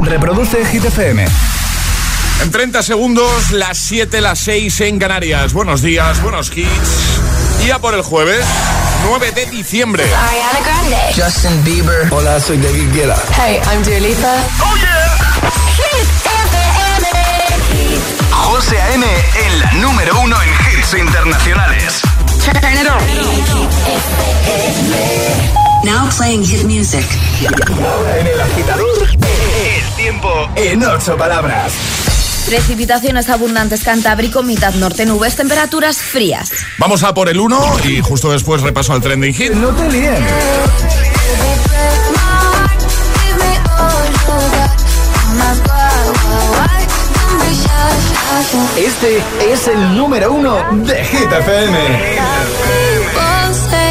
Reproduce Hit FM. En 30 segundos, las 7, las 6 en Canarias. Buenos días, buenos hits. Y a por el jueves, 9 de diciembre. Ariana Grande. Justin Bieber. Hola, soy David Guetta. Hey, I'm Dua Lipa. ¡Oh, yeah! Hit FM. José A.M. en la número uno en hits internacionales. Turn it on. Now playing hit music. Ahora en el agitador, tiempo en ocho palabras. Precipitaciones abundantes Cantábrico, mitad norte, nubes, temperaturas frías. Vamos a por el 1 y justo después repaso al trending hit. No te líen. Este es el número uno de Hit FM.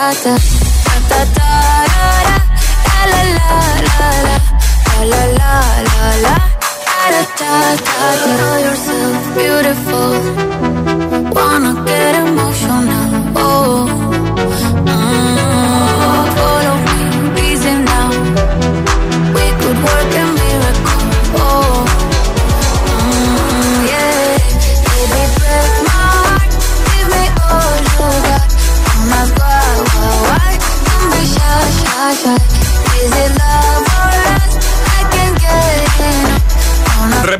Da da da da. La la la la la. La la la la la. Da. Know yourself beautiful. Wanna get emotional. Oh.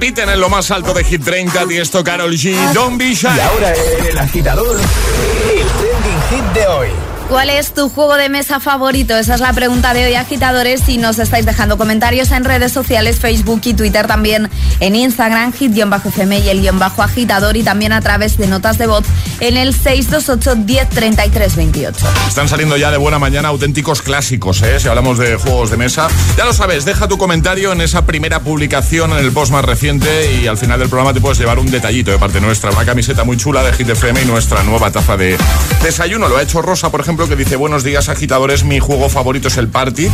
Repiten en lo más alto de Hit 30, Tiesto, Carol G, Don't Be Shy. Y ahora el agitador, el trending hit de hoy. ¿Cuál es tu juego de mesa favorito? Esa es la pregunta de hoy, agitadores. Y nos estáis dejando comentarios en redes sociales, Facebook y Twitter, también en Instagram, hit-fm y el guion bajo agitador, y también a través de notas de voz en el 628 1033 28. Están saliendo ya de buena mañana auténticos clásicos, ¿eh? Si hablamos de juegos de mesa. Ya lo sabes, deja tu comentario en esa primera publicación, en el post más reciente, y al final del programa te puedes llevar un detallito de parte nuestra. Una camiseta muy chula de Hit FM y nuestra nueva taza de desayuno. Lo ha hecho Rosa, por ejemplo, que dice: Buenos días, agitadores. Mi juego favorito es el party.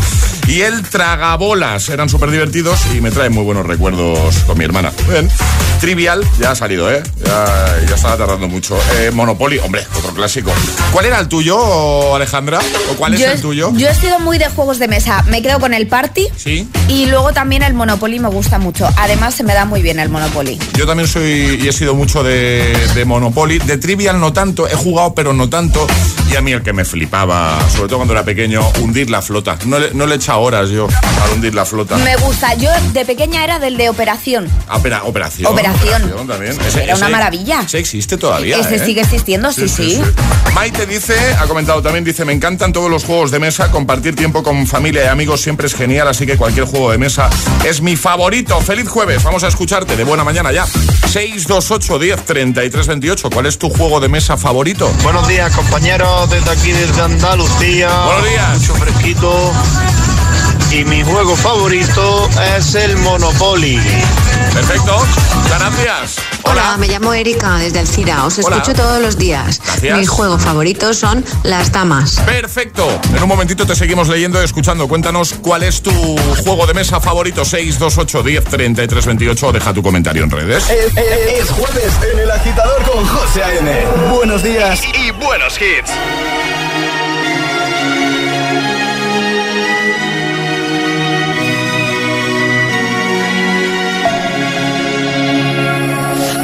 Y el tragabolas. Eran súper divertidos y me traen muy buenos recuerdos con mi hermana. Bien. Trivial, ya ha salido, ¿eh? Ya, ya estaba tardando mucho. Eh, Monopoly, hombre, otro clásico. ¿Cuál era el tuyo, Alejandra? ¿O cuál es yo, el tuyo? yo he sido muy de juegos de mesa. Me quedo con el party. Sí. Y luego también el Monopoly me gusta mucho. Además, se me da muy bien el Monopoly. Yo también soy y he sido mucho de, de Monopoly. De Trivial no tanto, he jugado pero no tanto. Y a mí el que me flipaba, sobre todo cuando era pequeño, hundir la flota. No le, no le he echado horas yo a hundir la flota. Me gusta. Yo de pequeña era del de operación. Ah, opera- operación. Operación. también. Era una maravilla. Ese existe todavía. Ese ¿eh? sigue existiendo, sí, sí. Maite dice, ha comentado también, dice, me encantan todos los juegos de mesa, compartir tiempo con familia y amigos siempre es genial, así que cualquier juego de mesa es mi favorito. Feliz jueves, vamos a escucharte de buena mañana ya. 628 10 33 28, ¿cuál es tu juego de mesa favorito? Buenos días, compañeros, desde aquí, desde Andalucía. Buenos días. Mucho fresquito. Y mi juego favorito es el Monopoly. Perfecto, gracias. Hola, me llamo Erika desde Alcira. Os Hola. escucho todos los días. Gracias. Mis juegos favoritos son las damas. Perfecto. En un momentito te seguimos leyendo y escuchando. Cuéntanos cuál es tu juego de mesa favorito. 628 10 33 28 o deja tu comentario en redes. Es, es- es jueves en el agitador con José A.M. Buenos días y, y buenos hits.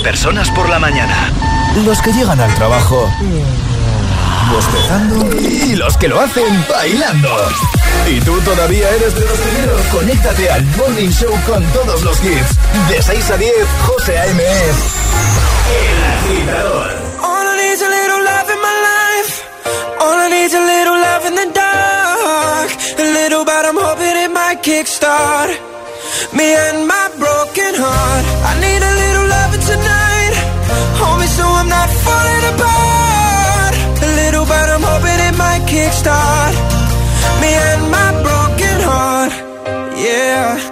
de personas por la mañana. Los que llegan al trabajo bostezando y los que lo hacen bailando. ¿Y tú todavía eres de los primeros? Conéctate al Morning Show con todos los hits. De 6 a 10, José A.M. es El Agitador. All I need's a little love in my life. All I need's a little love in the dark. A little, but I'm hoping it might kickstart me and my broken heart. I need a little loving tonight. Hold me so I'm not falling apart. A little, but I'm hoping it might kickstart me and my broken heart. Yeah.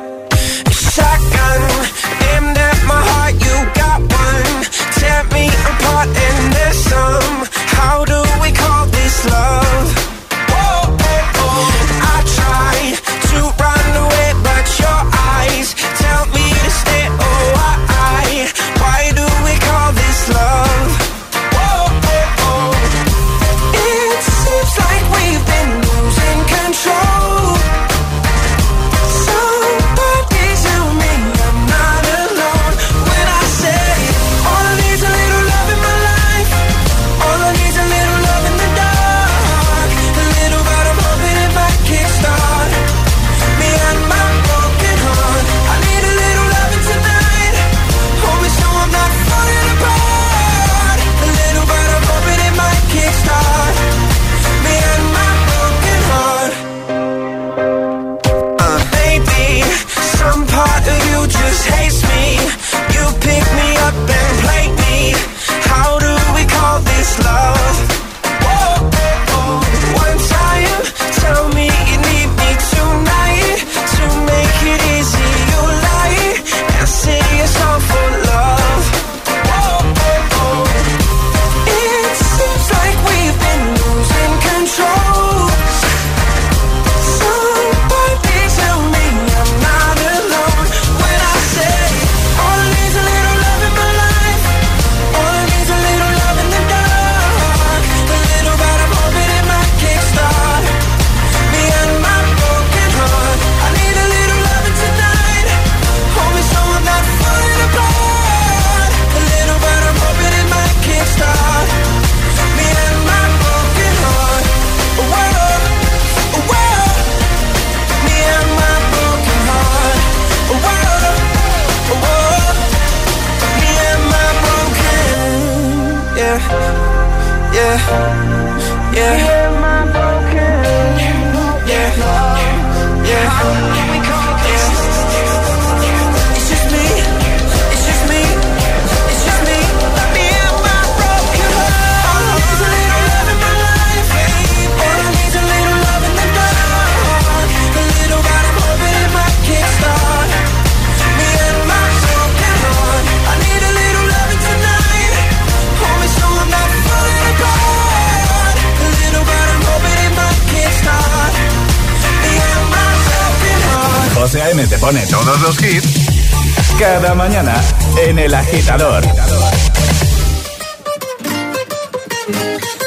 Agitador.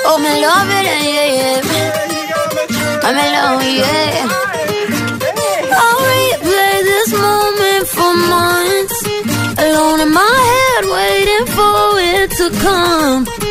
Oh, me love it, yeah, yeah. I'm in love, yeah. I'll replay this moment for months. Alone in my head, waiting for it to come.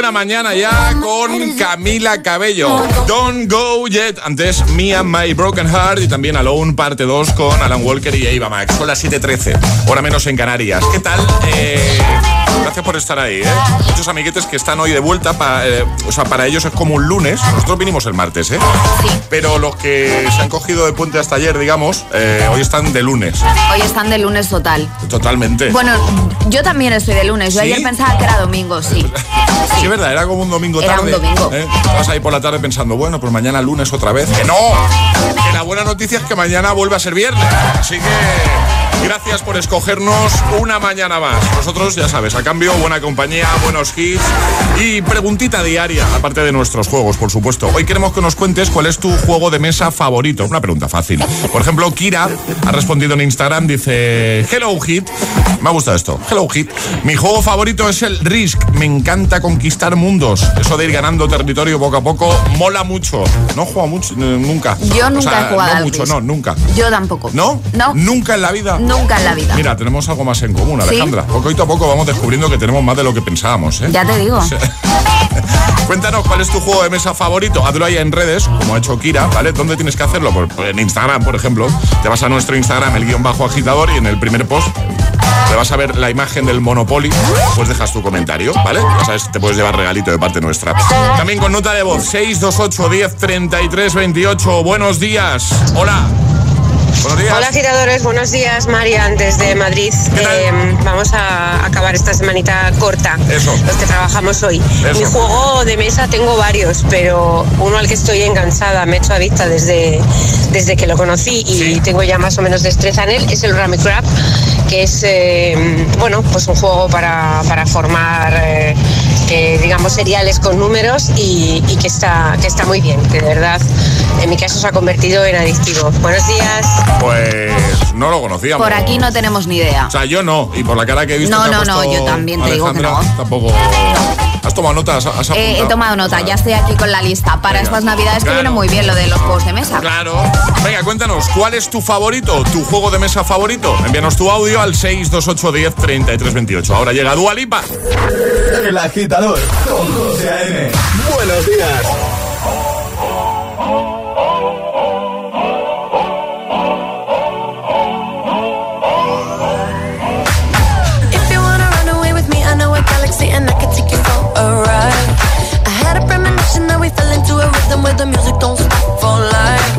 buena mañana ya con Camila Cabello. Don't go yet. Antes Me and My Broken Heart y también Alone parte 2 con Alan Walker y Ava Max. Son las 7.13, hora menos en Canarias. ¿Qué tal? Eh, gracias por estar ahí. ¿eh? Muchos amiguetes que están hoy de vuelta. pa- eh, o sea, para ellos es como un lunes. Nosotros vinimos el martes, ¿eh? Pero los que se han cogido de puente hasta ayer, digamos, eh, hoy están de lunes. Hoy están de lunes total. Totalmente. Bueno, yo también estoy de lunes. Yo ¿Sí? ayer pensaba que era domingo, sí. Sí, es verdad, era como un domingo Era un tarde. domingo. ¿eh? Estabas ahí por la tarde pensando, bueno, pues mañana lunes otra vez. ¡Que no! Que la buena noticia es que mañana vuelve a ser viernes. Así que gracias por escogernos una mañana más. Nosotros, ya sabes, a cambio, buena compañía, buenos hits y preguntita diaria, aparte de nuestros juegos, por supuesto. Hoy queremos que nos cuentes cuál es tu juego de mesa favorito. Una pregunta fácil. Por ejemplo, Kira ha respondido en Instagram, dice, Hello Hit. Me ha gustado esto. Hello Hit. Mi juego favorito es el Risk. Me encanta conquistar mundos. Eso de ir ganando territorio poco a poco mola mucho. No jugado mucho, nunca. Yo nunca O sea, he jugado No mucho, Risk. no, nunca. Yo tampoco. ¿No? No. Nunca en la vida. Nunca en la vida. Mira, tenemos algo más en común, ¿Sí? Alejandra. Poco a poco vamos descubriendo que tenemos más de lo que pensábamos, ¿eh? Ya te digo. Cuéntanos cuál es tu juego de mesa favorito. Hazlo ahí en redes, como ha hecho Kira, ¿vale? ¿Dónde tienes que hacerlo? Pues en Instagram, por ejemplo. Te vas a nuestro Instagram, el guion bajo agitador, y en el primer post te vas a ver la imagen del Monopoly. Pues dejas tu comentario, ¿vale? Ya sabes, te puedes llevar regalito de parte nuestra. También con nota de voz, 628 10 33 28. Buenos días. Hola. Buenos días. Hola agitadores, buenos días Marian desde Madrid. Eh, vamos a acabar esta semanita corta, Eso. los que trabajamos hoy. Eso. Mi juego de mesa tengo varios, pero uno al que estoy enganchada, me he hecho adicta desde, desde que lo conocí y Sí. tengo ya más o menos destreza en él, es el Rummy Crab, que es eh, bueno, pues un juego para, para formar eh, eh, digamos seriales con números y, y que está que está muy bien, que de verdad en mi caso se ha convertido en adictivo. Buenos días. Pues no lo conocíamos. Por aquí no tenemos ni idea. O sea, yo no, y por la cara que he visto. No, no, no, yo también te digo que no. Tampoco. ¿Has tomado nota? ¿Has, has Eh, he tomado nota, ya estoy aquí con la lista. Para Venga. estas navidades que Claro. viene muy bien lo de los juegos de mesa. Claro. Venga, cuéntanos, ¿cuál es tu favorito, tu juego de mesa favorito? Envíanos tu audio al 62810 3328. Ahora llega Dua Lipa. El agitador con José A.M. Buenos días. The music don't stop for life.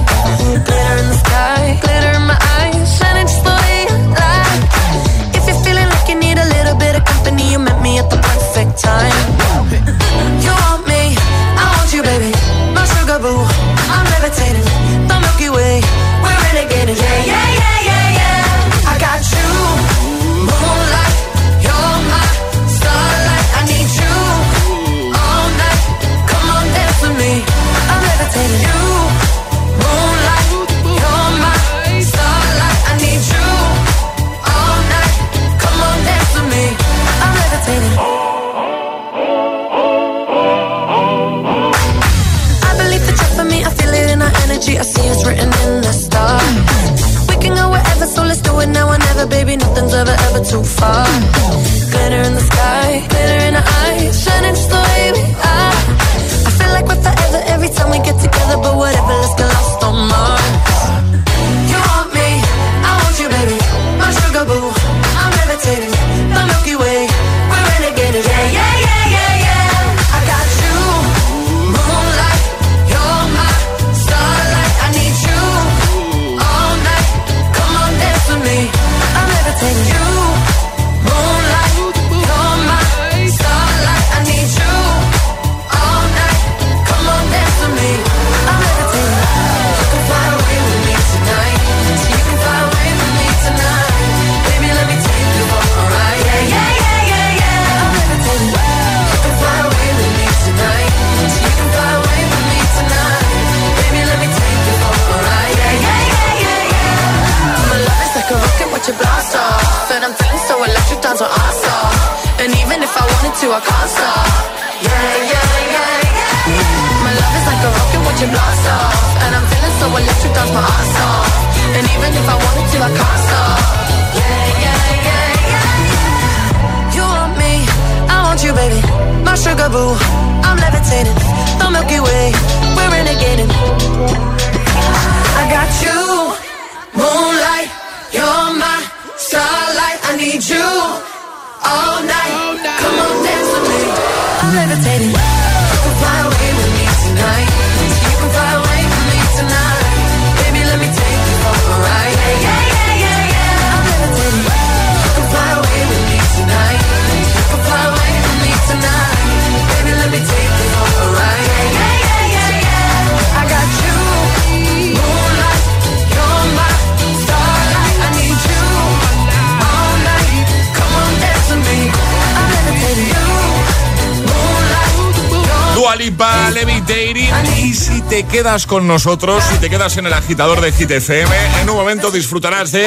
Glitter in the sky, glitter in my eyes, shining just you like. If you're feeling like you need a little bit of company, you met me at the perfect time. You want me, I want you, baby. My sugar boo, I'm levitating. The Milky Way, we're renegading. Yeah, yeah, yeah, yeah, I need you all night. Come on, dance with me. I'm levitating. Te quedas con nosotros, si te quedas en el agitador de Hit FM, en un momento disfrutarás de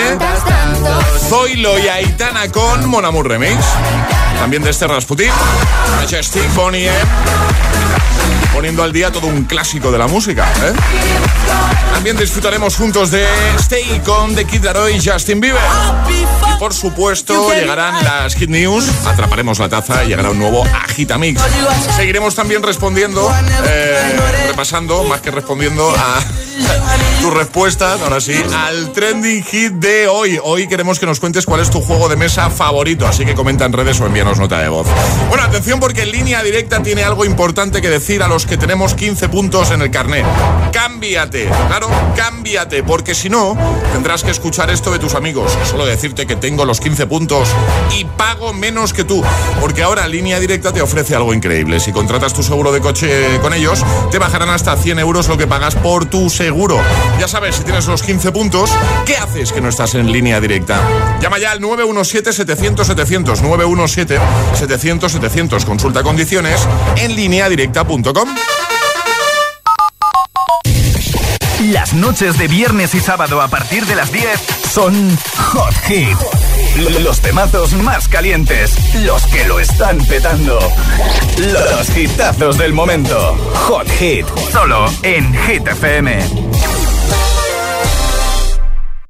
Zoilo y Aitana con Mon Amour Remix. También de este Rasputin, Majestic, Bonnie M. Poniendo al día todo un clásico de la música. ¿eh? También disfrutaremos juntos de Stay con The Kid Laroi y Justin Bieber. Y por supuesto, llegarán las Hit News, atraparemos la taza y llegará un nuevo Agitamix. Seguiremos también respondiendo, eh, repasando, más que respondiendo, a tus respuestas, ahora sí, al trending hit de hoy. Hoy queremos que nos cuentes cuál es tu juego de mesa favorito, así que comenta en redes o envíanos nota de voz. Bueno, atención porque línea directa tiene algo importante que decir a los que tenemos 15 puntos en el carnet. Cámbiate, claro, cámbiate, porque si no, tendrás que escuchar esto de tus amigos. Solo decirte que tengo los 15 puntos y pago menos que tú, porque ahora línea directa te ofrece algo increíble. Si contratas tu seguro de coche con ellos, te bajarán hasta 100 euros lo que pagas por tu seguro. Ya sabes, si tienes los 15 puntos, ¿qué haces que no estás en línea directa? Llama ya al 917-700-700, 917-700-700. Consulta condiciones en lineadirecta.com. Las noches de viernes y sábado a partir de las 10 son Hot Hit. Los temazos más calientes, los que lo están petando. Los hitazos del momento. Hot Hit, solo en Hit.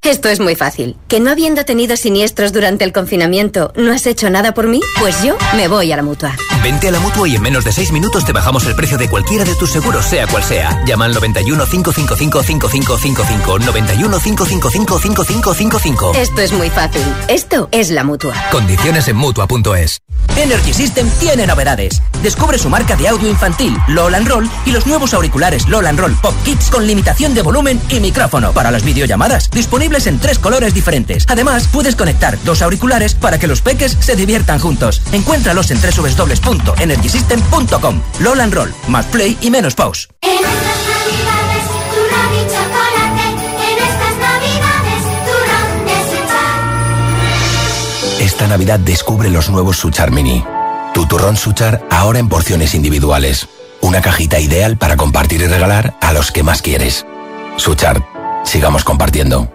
Esto es muy fácil. ¿Que no habiendo tenido siniestros durante el confinamiento, no has hecho nada por mí? Pues yo me voy a la mutua. Vente a la mutua y en menos de seis minutos te bajamos el precio de cualquiera de tus seguros, sea cual sea. Llama al 91 555 5555. 91 555 5555. Esto es muy fácil. Esto es la mutua. Condiciones en mutua.es. Energy System tiene novedades. Descubre su marca de audio infantil, LOL and Roll, y los nuevos auriculares LOL and Roll Pop Kids con limitación de volumen y micrófono para las videollamadas, disponibles en tres colores diferentes. Además, puedes conectar dos auriculares para que los peques se diviertan juntos. Encuéntralos en www.energysystem.com. LOL and Roll, más play y menos pause. Esta Navidad descubre los nuevos Suchar Mini. Tu turrón Suchar ahora en porciones individuales. Una cajita ideal para compartir y regalar a los que más quieres. Suchar, sigamos compartiendo.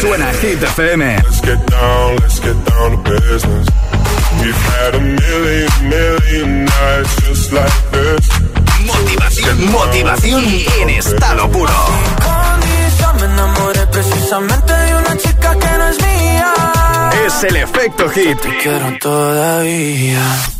Hit FM. Let's get down, let's get down to business. We've had a million, million nights just like this. Motivación, motivación en estado puro. Me enamoré precisamente de una chica que no es mía. Es el efecto hit. Te quiero todavía.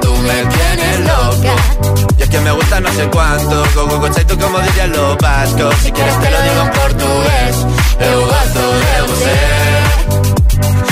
tú me tienes loca. Y es que me gusta no sé cuánto, go go go tú como dirían los vascos, si quieres te lo digo en portugués, eu gosto de você.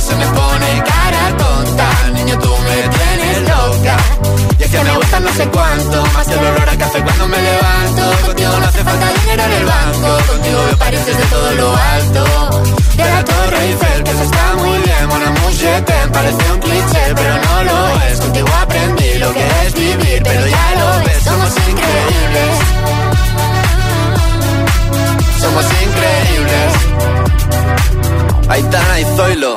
se me pone cara tonta, niño tú me tienes loca. Y es que me gusta no sé cuánto, más que el olor a café cuando me levanto. Contigo no hace falta dinero en el banco, contigo veo París desde todo lo alto. De la Torre Eiffel, que eso está muy bien, amour, je t'aime, parece un cliché, pero no lo Aitana y Zoilo.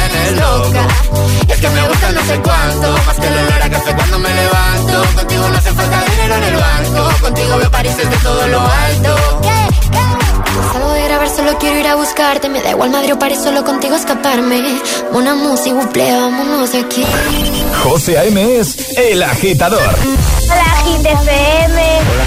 loca. Es que me gusta no sé cuánto, más que el olor a café cuando me levanto. Contigo no hace falta dinero en el banco, contigo veo París desde todo lo alto. Salgo de grabar, solo quiero ir a buscarte. Me da igual Madrid o París, solo contigo escaparme. Una música, buple, vámonos de aquí. José A.M. es El Agitador. Hola, Hit FM.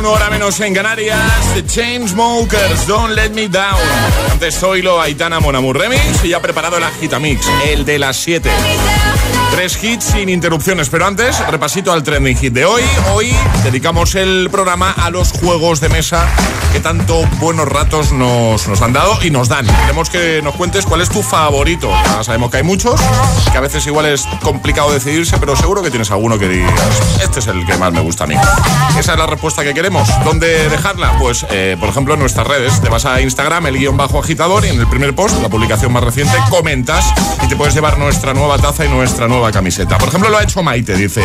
7.31 hora menos en Canarias. The Chainsmokers, Don't Let Me Down. Antes Zoilo, Aitana, Monamur Remix y ya preparado el Agitamix, el de las 7. Tres hits sin interrupciones, pero antes, repasito al trending hit de hoy. Hoy dedicamos el programa a los juegos de mesa que tanto buenos ratos nos, nos han dado y nos dan. Queremos que nos cuentes cuál es tu favorito. Ya sabemos que hay muchos, que a veces igual es complicado decidirse, pero seguro que tienes alguno que digas, este es el que más me gusta a mí. Esa es la respuesta que queremos. ¿Dónde dejarla? Pues, eh, por ejemplo, en nuestras redes. Te vas a Instagram, el guion bajo agitador, y en el primer post, la publicación más reciente, comentas y te puedes llevar nuestra nueva taza y nuestra nueva camiseta. Por ejemplo, lo ha hecho Maite, dice,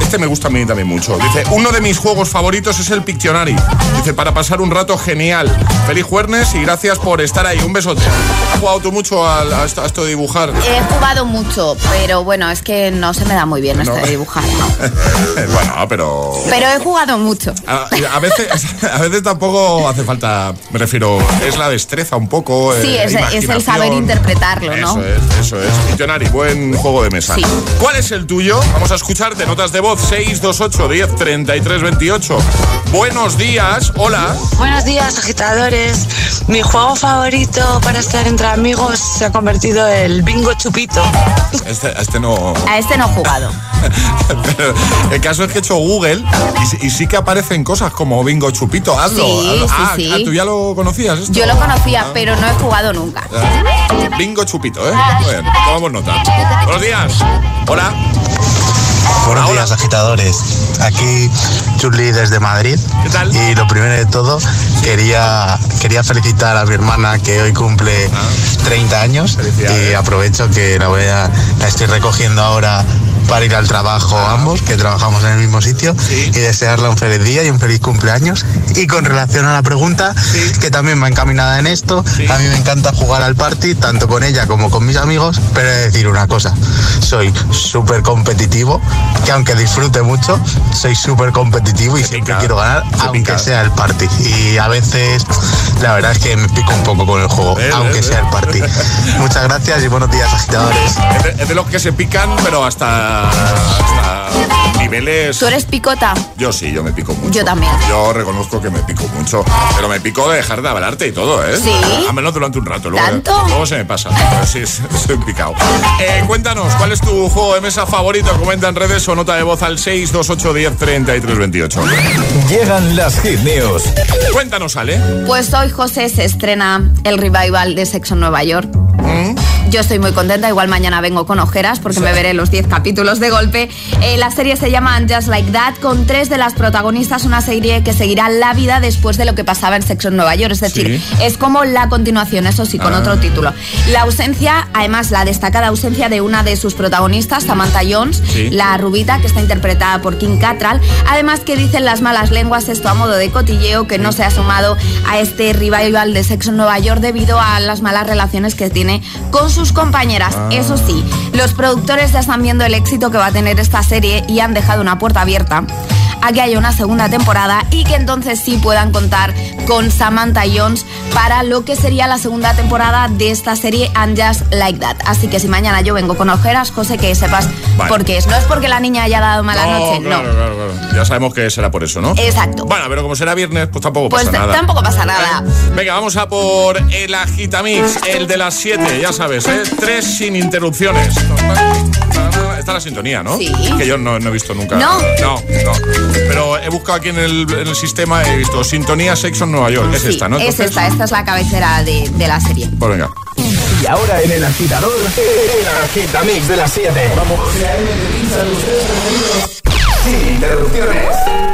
este me gusta a mí también mucho. Dice, uno de mis juegos favoritos es el Pictionary. Dice, para pasar un rato genial. Feliz jueves y gracias por estar ahí. Un besote. ¿Has jugado tú mucho a, a esto, a esto de dibujar? He jugado mucho, pero bueno, es que no se me da muy bien esto No. de dibujar. bueno, pero... Pero he jugado mucho. A, a veces, a veces tampoco hace falta, me refiero, es la destreza un poco. Sí, eh, es, es el saber interpretarlo, ¿no? Eso es, eso es. Pictionary, buen juego de mesa. Sí. ¿Cuál es el tuyo? Vamos a escucharte notas de voz 628 10 33 28. Buenos días, hola. Buenos días, agitadores. Mi juego favorito para estar entre amigos se ha convertido en el bingo chupito. Este, este no. A este no he jugado. Pero el caso es que he hecho Google y, sí- y sí que aparecen cosas como bingo chupito. Hazlo. Sí, hazlo. sí, ah, sí. ah, ¿tú ya lo conocías esto? Yo lo conocía, Ah. pero no he jugado nunca. Ah, Bingo chupito, ¿eh? Muy bien, tomamos nota. Buenos días. Hola. Buenos días, agitadores. Aquí Chuli desde Madrid. ¿Qué tal? Y lo primero de todo, quería, quería felicitar a mi hermana que hoy cumple 30 años. Y aprovecho que la, voy a, la estoy recogiendo ahora para ir al trabajo ambos, que trabajamos en el mismo sitio, y desearle un feliz día y un feliz cumpleaños. Y con relación a la pregunta, que también va encaminada en esto, a mí me encanta jugar al party, tanto con ella como con mis amigos, pero he de decir una cosa, soy súper competitivo, que aunque disfrute mucho, soy súper competitivo y siempre quiero ganar, aunque sea el party. Y a veces, la verdad es que me pico un poco con el juego, Eh, aunque eh, sea el party. Muchas gracias y buenos días, agitadores. Es de, es de los que se pican, pero hasta, hasta niveles. ¿Tú eres picota? Yo sí, yo me pico mucho. Yo también. Yo reconozco que me pico mucho. Pero me pico de dejar de hablarte y todo, ¿eh? ¿Sí? A menos durante un rato. Luego, ¿Tanto? Luego se me pasa. Pero sí, soy picado. Eh, cuéntanos, ¿cuál es tu juego de mesa favorito? Comenta en redes o nota de voz al 628 10 33 28. Llegan las hit news. Cuéntanos, Ale. Pues hoy, José, se estrena el revival de Sexo en Nueva York. Yo estoy muy contenta, igual mañana vengo con ojeras porque me veré los 10 capítulos de golpe. Eh, la serie se llama Just Like That, con tres de las protagonistas, una serie que seguirá la vida después de lo que pasaba en Sexo en Nueva York. Es decir, es como la continuación, eso sí, con Ah. otro título. La ausencia, además, la destacada ausencia de una de sus protagonistas, Samantha Jones, Sí. la rubita, que está interpretada por Kim Cattrall. Además, que dicen las malas lenguas, esto a modo de cotilleo, que no se ha sumado a este revival de Sexo en Nueva York debido a las malas relaciones que tiene con sus compañeras. Ah. Eso sí, los productores ya están viendo el éxito que va a tener esta serie y han dejado una puerta abierta a que haya una segunda temporada y que entonces sí puedan contar con Samantha Jones para lo que sería la segunda temporada de esta serie And Just Like That. Así que si mañana yo vengo con ojeras, José, que sepas Vale. por qué es. No es porque la niña haya dado mala no, noche, claro, no. claro, claro. Ya sabemos que será por eso, ¿no? Exacto. Bueno, pero como será viernes, pues tampoco Pues pasa nada. tampoco pasa nada. Venga, vamos a por el Agitamix, el de las 7, ya sabes, ¿eh? Tres sin interrupciones. Está la sintonía, ¿no? Sí. Que yo no, no he visto nunca. ¿No? No, no. Pero he buscado aquí en el, en el sistema, he visto Sintonía Sexo en Nueva York. Es Sí, esta, ¿no? es esta, esta es la cabecera de, de la serie. Pues venga. Y ahora en el agitador, el agitamix de las 7. Vamos. Sin interrupciones.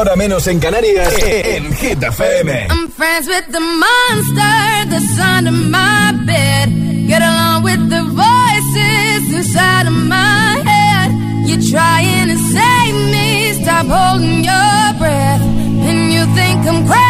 6 a 10, ahora menos en Canarias, en Hit FM. I'm friends with the monster that's under my bed. Get along with the voices inside of my head. You're trying to save me, stop holding your breath. And you think I'm crazy,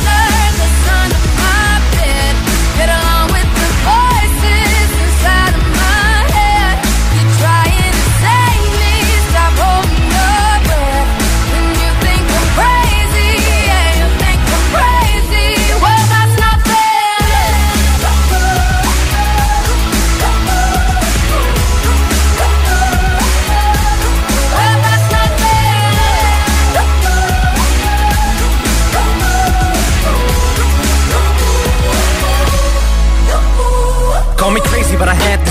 but I had vision.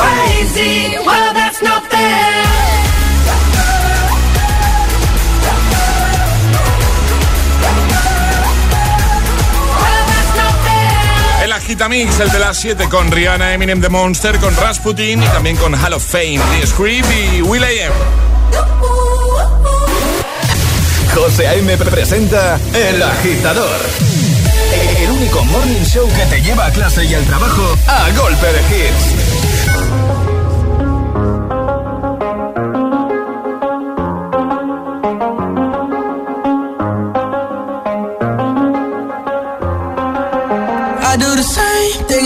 crazy. Well, that's not fair. El Agitamix, el de las 7 con Rihanna, Eminem The Monster, con Rasputin y también con Hall of Fame, The Script y Will I Am. José A.M. presenta El Agitador. El único morning show que te lleva a clase y al trabajo a golpe de hits.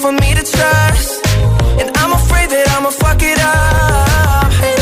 For me to trust. And I'm afraid that I'ma fuck it up.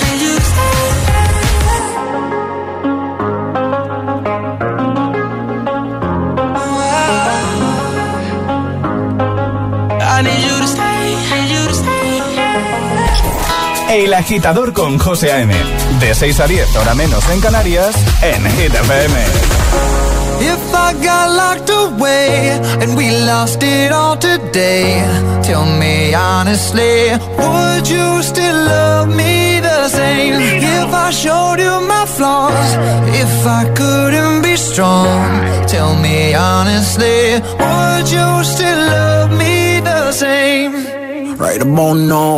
El agitador con José A.M. De 6 a 10, hora menos en Canarias, en Hit FM. If I got locked away and we lost it all today, tell me honestly, would you still love me the same? If I showed you my flaws, if I couldn't be strong, tell me honestly, would you still love me the same? right about now.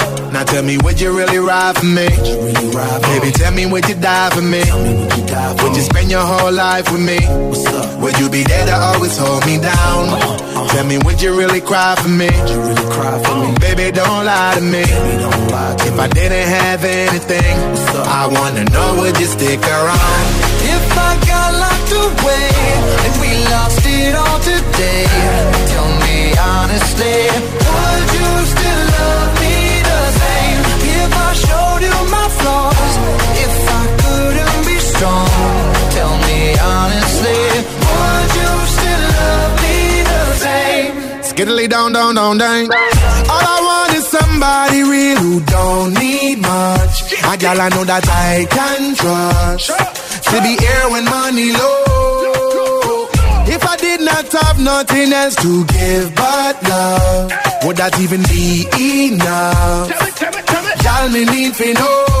Now tell me, would you really ride for me? Really ride Baby, tell me, would you die for me? Would you, would you spend your whole life with me? Would you be there to always hold me down? Uh -huh. Tell me, would you really cry for me? Really cry for me? Baby, don't lie to me. Lie to if me. I didn't have anything, I wanna know, would you stick around? If I got locked away and we lost it all today, tell me honestly, would you Skiddly down, down, down, down. All I want is somebody real who don't need much. A gal I know that I can trust. To be here when money low. If I did not have nothing else to give but love, would that even be enough? Y'all me need to know.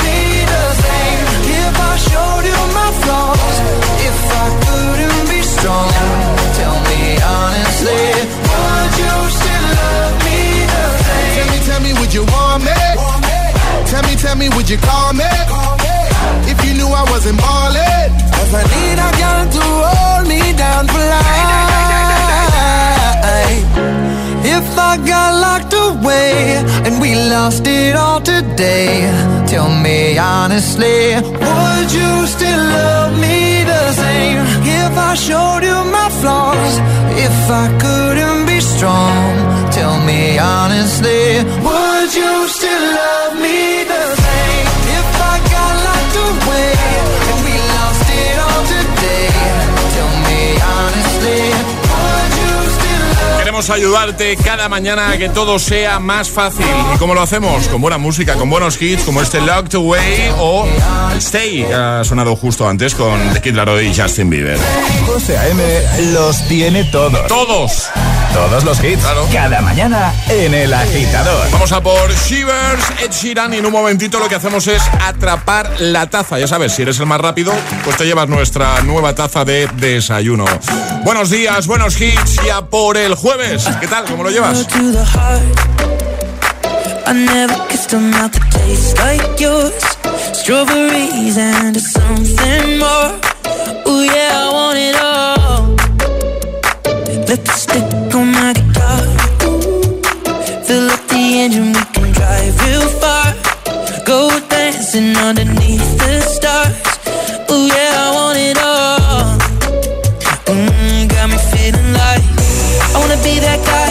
Tell me, would you call me? If you knew I wasn't ballin', Cause I need a girl to hold me down for life. If I got locked away and we lost it all today, tell me honestly, would you still love me the same? If I showed you my flaws, if I couldn't be strong, tell me honestly, would Queremos ayudarte cada mañana a que todo sea más fácil. ¿Y cómo lo hacemos? Con buena música, con buenos hits como este Locked Away o Stay, que ha sonado justo antes con Kid Laroi y Justin Bieber. José A.M. los tiene todos. ¡Todos! Todos los hits, cada mañana en El Agitador. Vamos a por Shivers, Ed Sheeran y en un momentito lo que hacemos es atrapar la taza. Ya sabes, si eres el más rápido, pues te llevas nuestra nueva taza de desayuno. Buenos días, buenos hits, ya por el jueves. ¿Qué tal? ¿Cómo lo llevas? I never kissed a mouth that tastes like yours. Strawberries and something more. Oh yeah, I want it all. Lipstick on my guitar. Fill up the engine, we can drive real far. Go dancing underneath the stars. Oh yeah, I want it all. Mm, got me feeling like I wanna be that guy.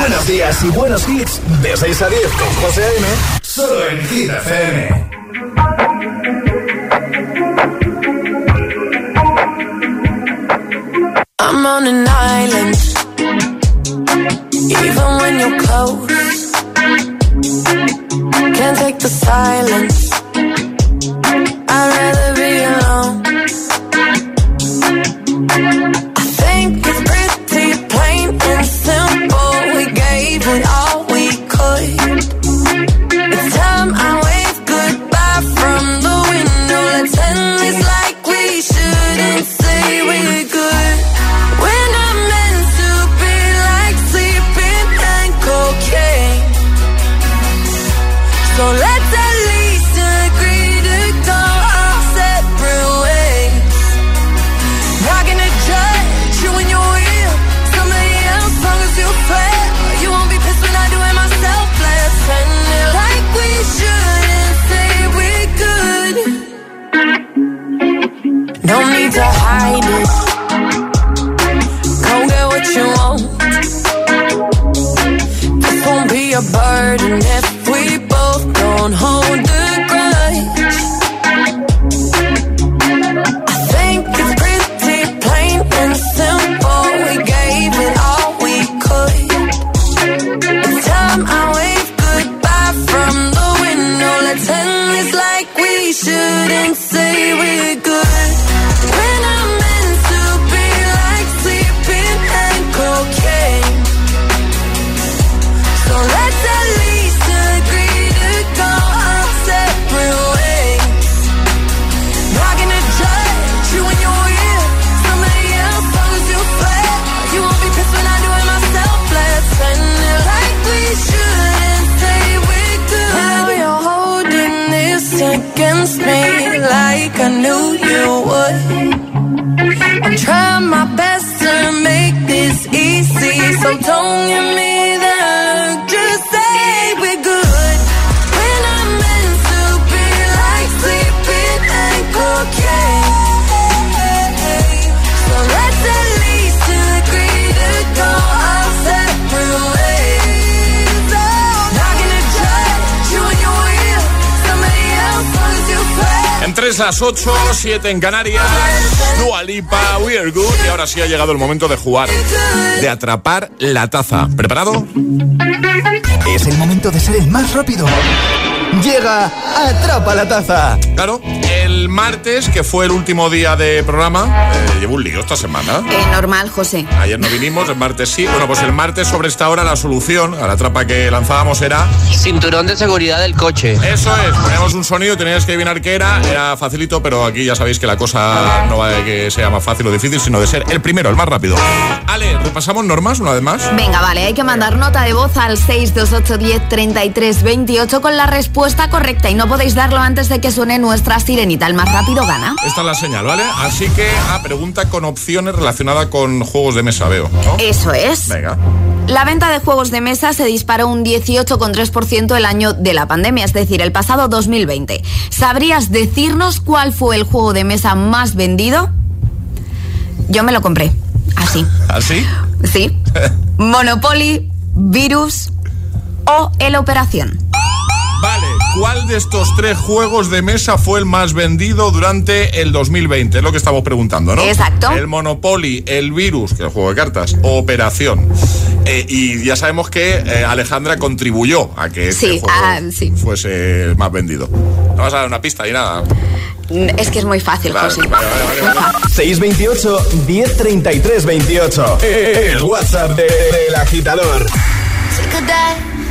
Buenos días y buenos hits. De 6 a 10 con José A.M. Solo en Hit FM. I'm on an island. Even when you're close. Can't take the silence. burden if 8, 7 en Canarias. Dualipa, We Are Good. Y ahora sí ha llegado el momento de jugar, de atrapar la taza. ¿Preparado? Es el momento de ser el más rápido. Llega, atrapa la taza. Claro, el martes, que fue el último día de programa, eh, llevo un lío esta semana. Eh, normal, José. Ayer no vinimos, el martes sí. Bueno, pues el martes sobre esta hora la solución a la trampa que lanzábamos era... Cinturón de seguridad del coche. Eso es, poníamos un sonido, tenías que adivinar qué era, era facilito, pero aquí ya sabéis que la cosa no va de que sea más fácil o difícil, sino de ser el primero, el más rápido. Ale, repasamos normas una vez más. Venga, vale, hay que mandar nota de voz al 628 10 33 28 con la respuesta correcta y no podéis darlo antes de que suene nuestra sirenita. El más rápido gana. Esta es la señal, ¿vale? Así que, a pregunta con opciones relacionada con juegos de mesa, veo. ¿no? Eso es. Venga. La venta de juegos de mesa se disparó un 18,3% el año de la pandemia, es decir, el pasado 2020. ¿Sabrías decirnos cuál fue el juego de mesa más vendido? Yo me lo compré. Así. ¿Así? Sí. Monopoly, Virus o El Operación. ¿Cuál de estos tres juegos de mesa fue el más vendido durante el 2020? Es lo que estamos preguntando, ¿no? Exacto. El Monopoly, el Virus, que es el juego de cartas, Operación. Eh, y ya sabemos que eh, Alejandra contribuyó a que este Sí, juego ah, sí. fuese el más vendido. No vas a dar una pista y nada. Es que es muy fácil, Vale, José. vale, vale, vale, vale. 628 1033 28. El WhatsApp de- del agitador.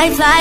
Fly, fly,